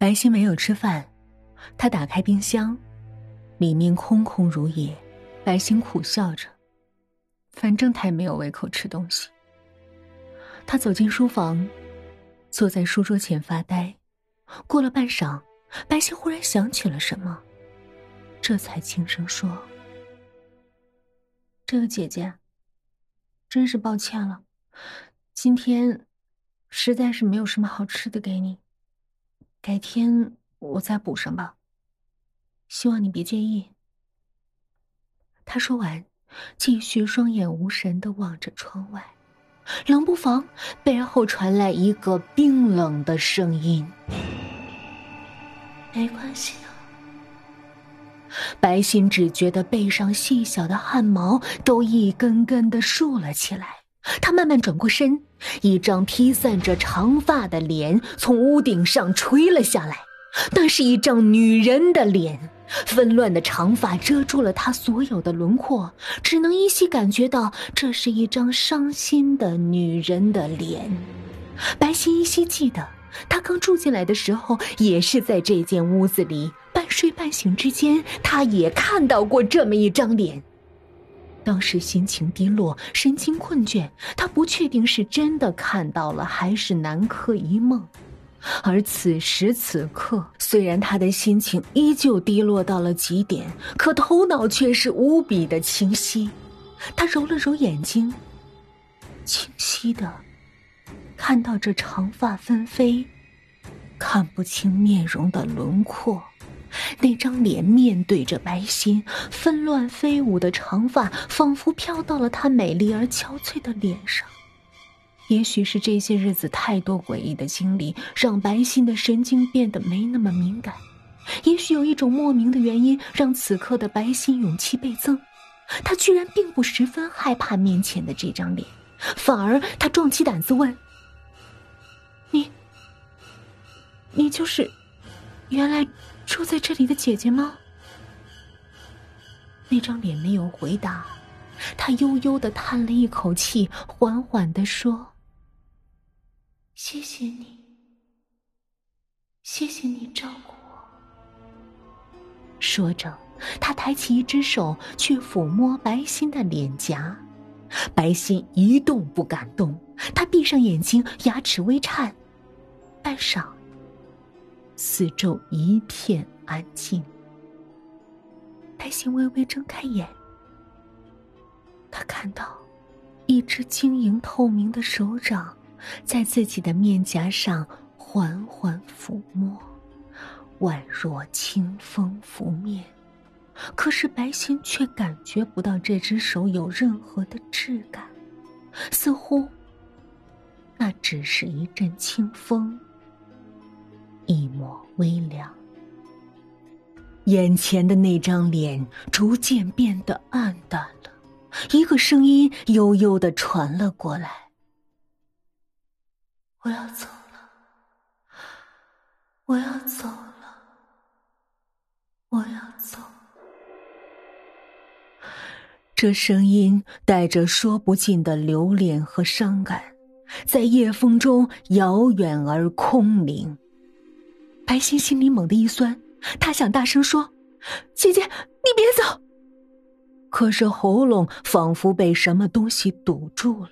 白昕没有吃饭，他打开冰箱，里面空空如也。白昕苦笑着，反正他也没有胃口吃东西。他走进书房，坐在书桌前发呆。过了半晌，白昕忽然想起了什么，这才轻声说：“这个姐姐，真是抱歉了，今天实在是没有什么好吃的给你。”改天我再补上吧，希望你别介意。他说完，继续双眼无神的望着窗外，冷不防背后传来一个冰冷的声音：“没关系的。”白心只觉得背上细小的汗毛都一根根的竖了起来。他慢慢转过身，一张披散着长发的脸从屋顶上垂了下来。那是一张女人的脸，纷乱的长发遮住了她所有的轮廓，只能依稀感觉到这是一张伤心的女人的脸。白昕依稀记得，她刚住进来的时候，也是在这间屋子里，半睡半醒之间，她也看到过这么一张脸。当时心情低落，神情困倦，他不确定是真的看到了，还是南柯一梦。而此时此刻，虽然他的心情依旧低落到了极点，可头脑却是无比的清晰。他揉了揉眼睛，清晰的看到这长发纷飞、看不清面容的轮廓。那张脸面对着白昕，纷乱飞舞的长发仿佛飘到了她美丽而憔悴的脸上。也许是这些日子太多诡异的经历，让白昕的神经变得没那么敏感。也许有一种莫名的原因，让此刻的白昕勇气倍增。她居然并不十分害怕面前的这张脸，反而她壮起胆子问：“你，你就是原来……”住在这里的姐姐吗？那张脸没有回答，他悠悠的叹了一口气，缓缓的说：“谢谢你，谢谢你照顾我。”说着，他抬起一只手去抚摸白心的脸颊，白心一动不敢动，他闭上眼睛，牙齿微颤，半晌。四周一片安静。白昕微微睁开眼，他看到一只晶莹透明的手掌在自己的面颊上缓缓抚摸，宛若清风拂面。可是白昕却感觉不到这只手有任何的质感，似乎那只是一阵清风。一抹微凉，眼前的那张脸逐渐变得暗淡了。一个声音悠悠的传了过来：“我要走了，我要走了，我要走。”这声音带着说不尽的留恋和伤感，在夜风中遥远而空灵。白昕心里猛地一酸，她想大声说：“姐姐，你别走。”可是喉咙仿佛被什么东西堵住了，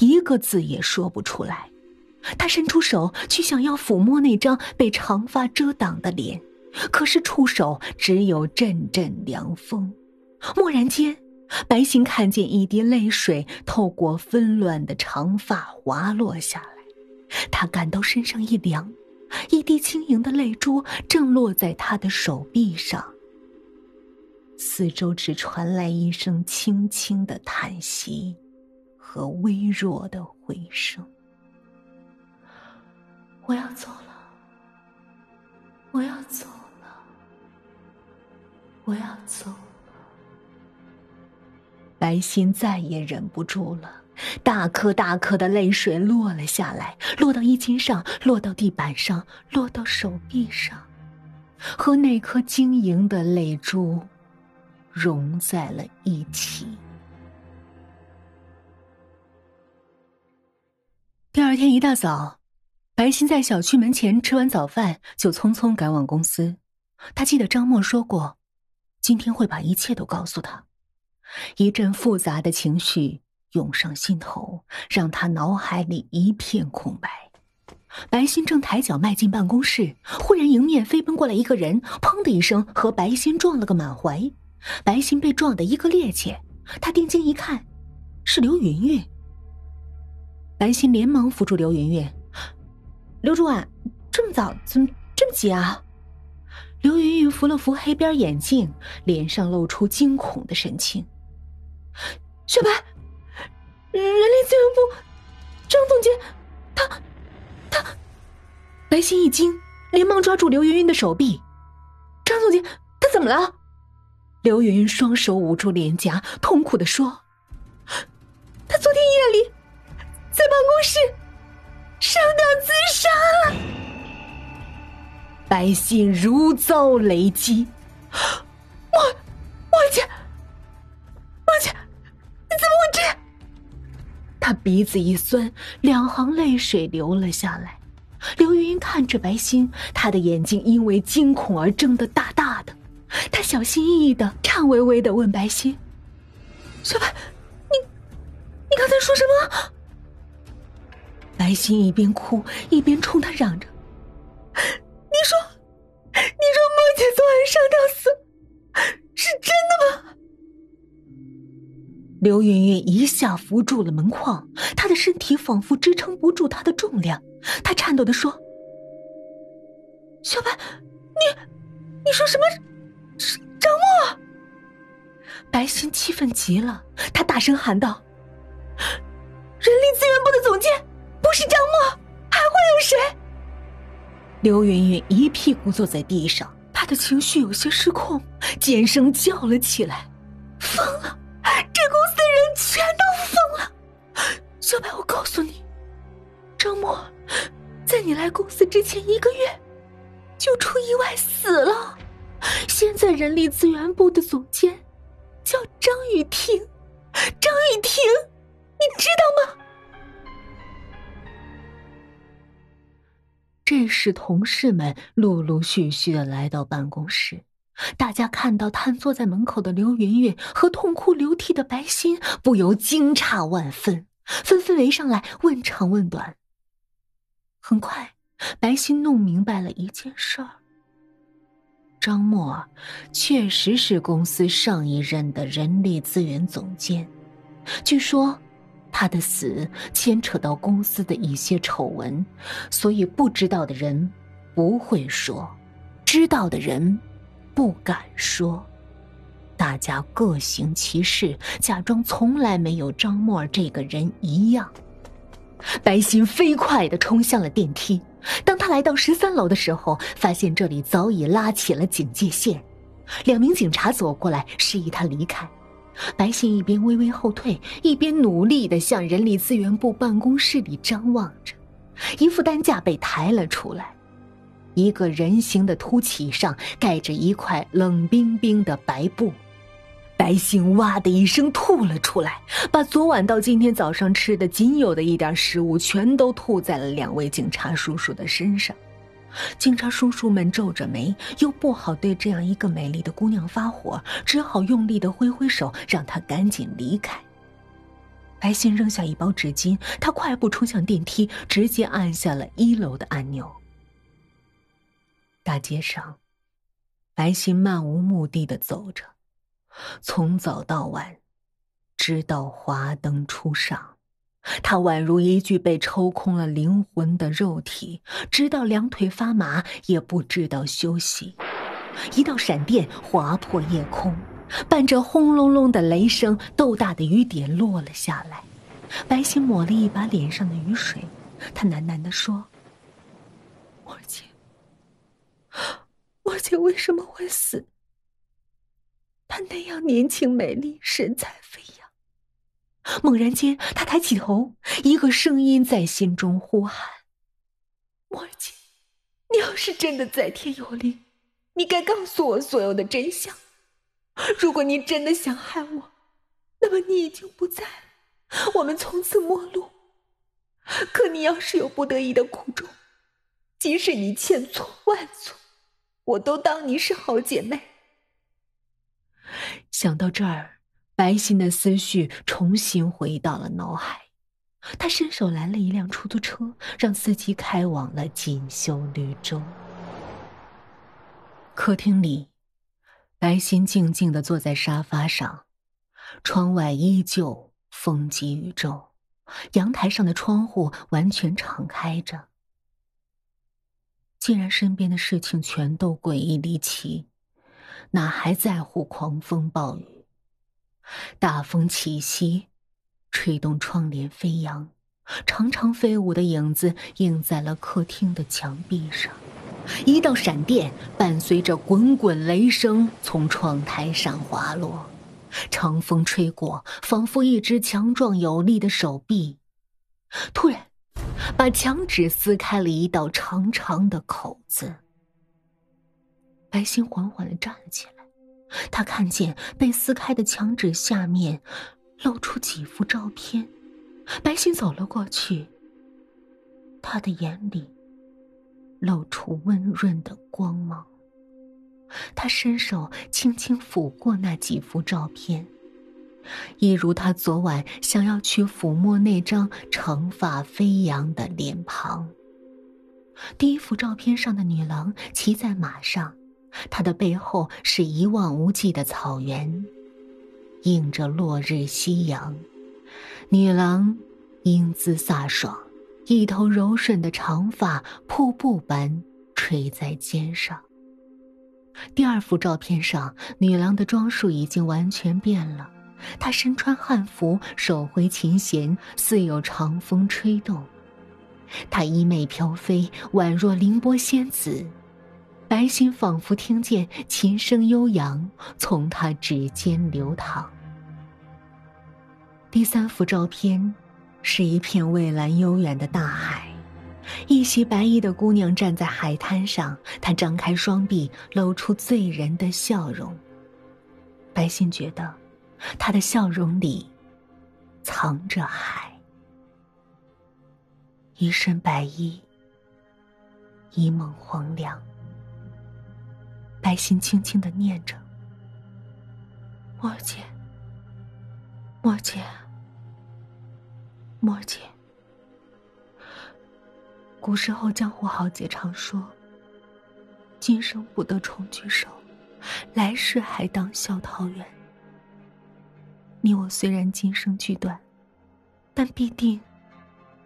一个字也说不出来。她伸出手去想要抚摸那张被长发遮挡的脸，可是触手只有阵阵凉风。蓦然间，白昕看见一滴泪水透过纷乱的长发滑落下来，她感到身上一凉。一滴轻盈的泪珠正落在他的手臂上，四周只传来一声轻轻的叹息和微弱的回声。我要走了，我要走了，我要走了。白昕再也忍不住了。大颗大颗的泪水落了下来，落到衣襟上，落到地板上，落到手臂上，和那颗晶莹的泪珠融在了一起。第二天一大早，白昕在小区门前吃完早饭，就匆匆赶往公司。他记得张默说过，今天会把一切都告诉他。一阵复杂的情绪涌上心头，让他脑海里一片空白。白昕正抬脚迈进办公室，忽然迎面飞奔过来一个人，砰的一声和白昕撞了个满怀。白昕被撞得一个趔趄，他定睛一看，是刘云云。白昕连忙扶住刘云云：“刘主管，这么早，怎么这么急啊？”刘云云扶了扶黑边眼镜，脸上露出惊恐的神情。小白，人力资源部张总监，他他。白昕一惊，连忙抓住刘云云的手臂。张总监，他怎么了？刘云云双手捂住脸颊，痛苦的说：“他昨天夜里在办公室上吊自杀了。”白昕如遭雷击，他鼻子一酸，两行泪水流了下来。刘云看着白昕，她的眼睛因为惊恐而睁得大大的。他小心翼翼的、颤巍巍的问白心：“小白，你，你刚才说什么？”白心一边哭一边冲他嚷着。你说，你说梦姐昨晚上吊死，是真的吗？刘云云一下扶住了门框，她的身体仿佛支撑不住她的重量，她颤抖的说：“小白，你，你说什么？张默？”白昕气愤极了，她大声喊道：“人力资源部的总监不是张默，还会有谁？”刘云云一屁股坐在地上，她的情绪有些失控，尖声叫了起来：“张默在你来公司之前一个月就出意外死了。现在人力资源部的总监叫张雨婷，张雨婷，你知道吗？”这时，同事们陆陆续续的来到办公室，大家看到瘫坐在门口的刘云云和痛哭流涕的白昕，不由惊诧万分，纷纷围上来问长问短。很快，白昕弄明白了一件事儿：张默确实是公司上一任的人力资源总监，据说。他的死牵扯到公司的一些丑闻，所以不知道的人不会说，知道的人不敢说，大家各行其事，假装从来没有张默这个人一样。白昕飞快的冲向了电梯，当他来到十三楼的时候，发现这里早已拉起了警戒线，两名警察走过来示意他离开。白昕一边微微后退，一边努力的向人力资源部办公室里张望着。一副担架被抬了出来，一个人形的凸起上盖着一块冷冰冰的白布。白昕哇的一声吐了出来，把昨晚到今天早上吃的仅有的一点食物全都吐在了两位警察叔叔的身上。警察叔叔们皱着眉，又不好对这样一个美丽的姑娘发火，只好用力的挥挥手，让她赶紧离开。白昕扔下一包纸巾，她快步冲向电梯，直接按下了一楼的按钮。大街上，白昕漫无目的的走着，从早到晚，直到华灯初上。他宛如一具被抽空了灵魂的肉体，直到两腿发麻也不知道休息。一道闪电划破夜空，伴着轰隆隆的雷声，豆大的雨点落了下来。白昕抹了一把脸上的雨水，他喃喃地说：“我姐，我姐为什么会死？她那样年轻美丽，神采飞扬。”猛然间，她抬起头，一个声音在心中呼喊：“墨姐，你要是真的在天有灵，你该告诉我所有的真相。如果你真的想害我，那么你已经不在了，我们从此陌路。可你要是有不得已的苦衷，即使你千错万错，我都当你是好姐妹。想到这儿，白歆的思绪重新回到了脑海。他伸手拦了一辆出租车，让司机开往了锦绣绿洲。客厅里，白歆静静的坐在沙发上，窗外依旧风急雨骤，阳台上的窗户完全敞开着。既然身边的事情全都诡异离奇，哪还在乎狂风暴雨？大风起兮。吹动窗帘飞扬，长长飞舞的影子映在了客厅的墙壁上。一道闪电伴随着滚滚雷声从窗台上滑落，长风吹过，仿佛一只强壮有力的手臂，突然把墙纸撕开了一道长长的口子。白歆缓缓的站了起来，他看见被撕开的墙纸下面。露出几幅照片，白歆走了过去。他的眼里露出温润的光芒。他伸手轻轻抚过那几幅照片，一如他昨晚想要去抚摸那张长发飞扬的脸庞。第一幅照片上的女郎骑在马上，她的背后是一望无际的草原。映着落日夕阳，女郎英姿飒爽，一头柔顺的长发瀑布般垂在肩上。第二幅照片上，女郎的装束已经完全变了，她身穿汉服，手挥琴弦，似有长风吹动。她衣袂飘飞，宛若凌波仙子。白歆仿佛听见琴声悠扬，从他指尖流淌。第三幅照片，是一片蔚蓝悠远的大海，一袭白衣的姑娘站在海滩上，她张开双臂，露出醉人的笑容。白歆觉得，她的笑容里，藏着海。一身白衣，一梦黄粱。白歆轻轻的念着：“莫姐，莫姐，莫姐。”古时候江湖豪杰常说：“今生不得重聚首，来世还当笑桃源。”你我虽然今生聚短，但必定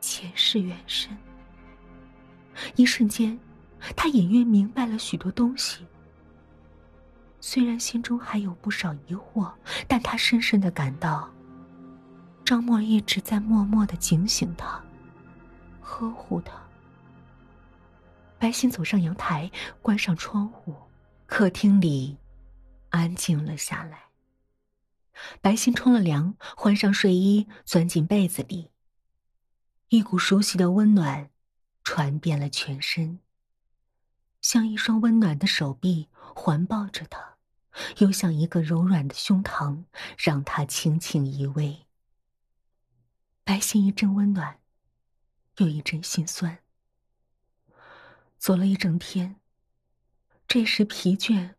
前世缘深。一瞬间，他隐约明白了许多东西。虽然心中还有不少疑惑，但他深深的感到，张默一直在默默的警醒他，呵护他。白歆走上阳台，关上窗户，客厅里安静了下来。白歆冲了凉，换上睡衣，钻进被子里。一股熟悉的温暖传遍了全身，像一双温暖的手臂环抱着他。又像一个柔软的胸膛，让他轻轻依偎。白歆一阵温暖，又一阵心酸。走了一整天，这时疲倦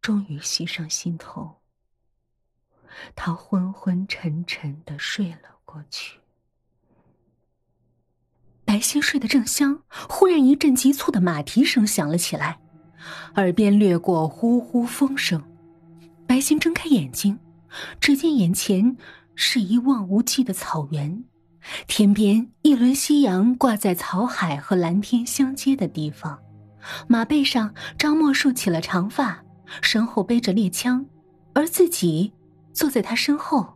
终于袭上心头，他昏昏沉沉的睡了过去。白歆睡得正香，忽然一阵急促的马蹄声响了起来。耳边掠过呼呼风声，白歆睁开眼睛，只见眼前是一望无际的草原，天边一轮夕阳挂在草海和蓝天相接的地方，马背上张默竖起了长发，身后背着猎枪，而自己坐在他身后，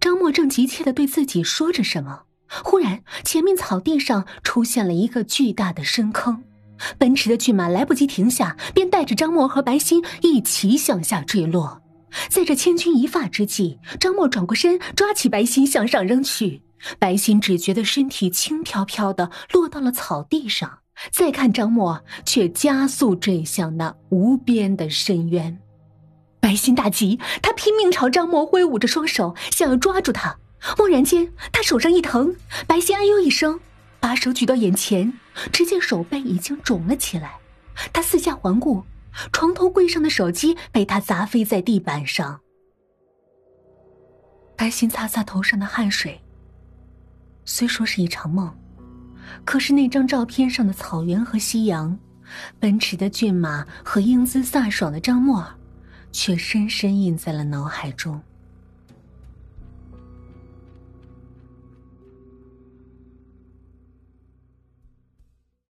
张默正急切的对自己说着什么，忽然前面草地上出现了一个巨大的深坑。奔驰的骏马来不及停下，便带着张默和白歆一齐向下坠落。在这千钧一发之际，张默转过身，抓起白歆向上扔去。白歆只觉得身体轻飘飘的落到了草地上，再看张默，却加速坠向那无边的深渊。白歆大急，他拼命朝张默挥舞着双手，想要抓住他。蓦然间，他手上一疼，白歆哎呦一声，把手举到眼前，只见手背已经肿了起来。他四下环顾，床头柜上的手机被他砸飞在地板上。白心擦擦头上的汗水。虽说是一场梦，可是那张照片上的草原和夕阳，奔驰的骏马和英姿飒爽的张默，却深深印在了脑海中。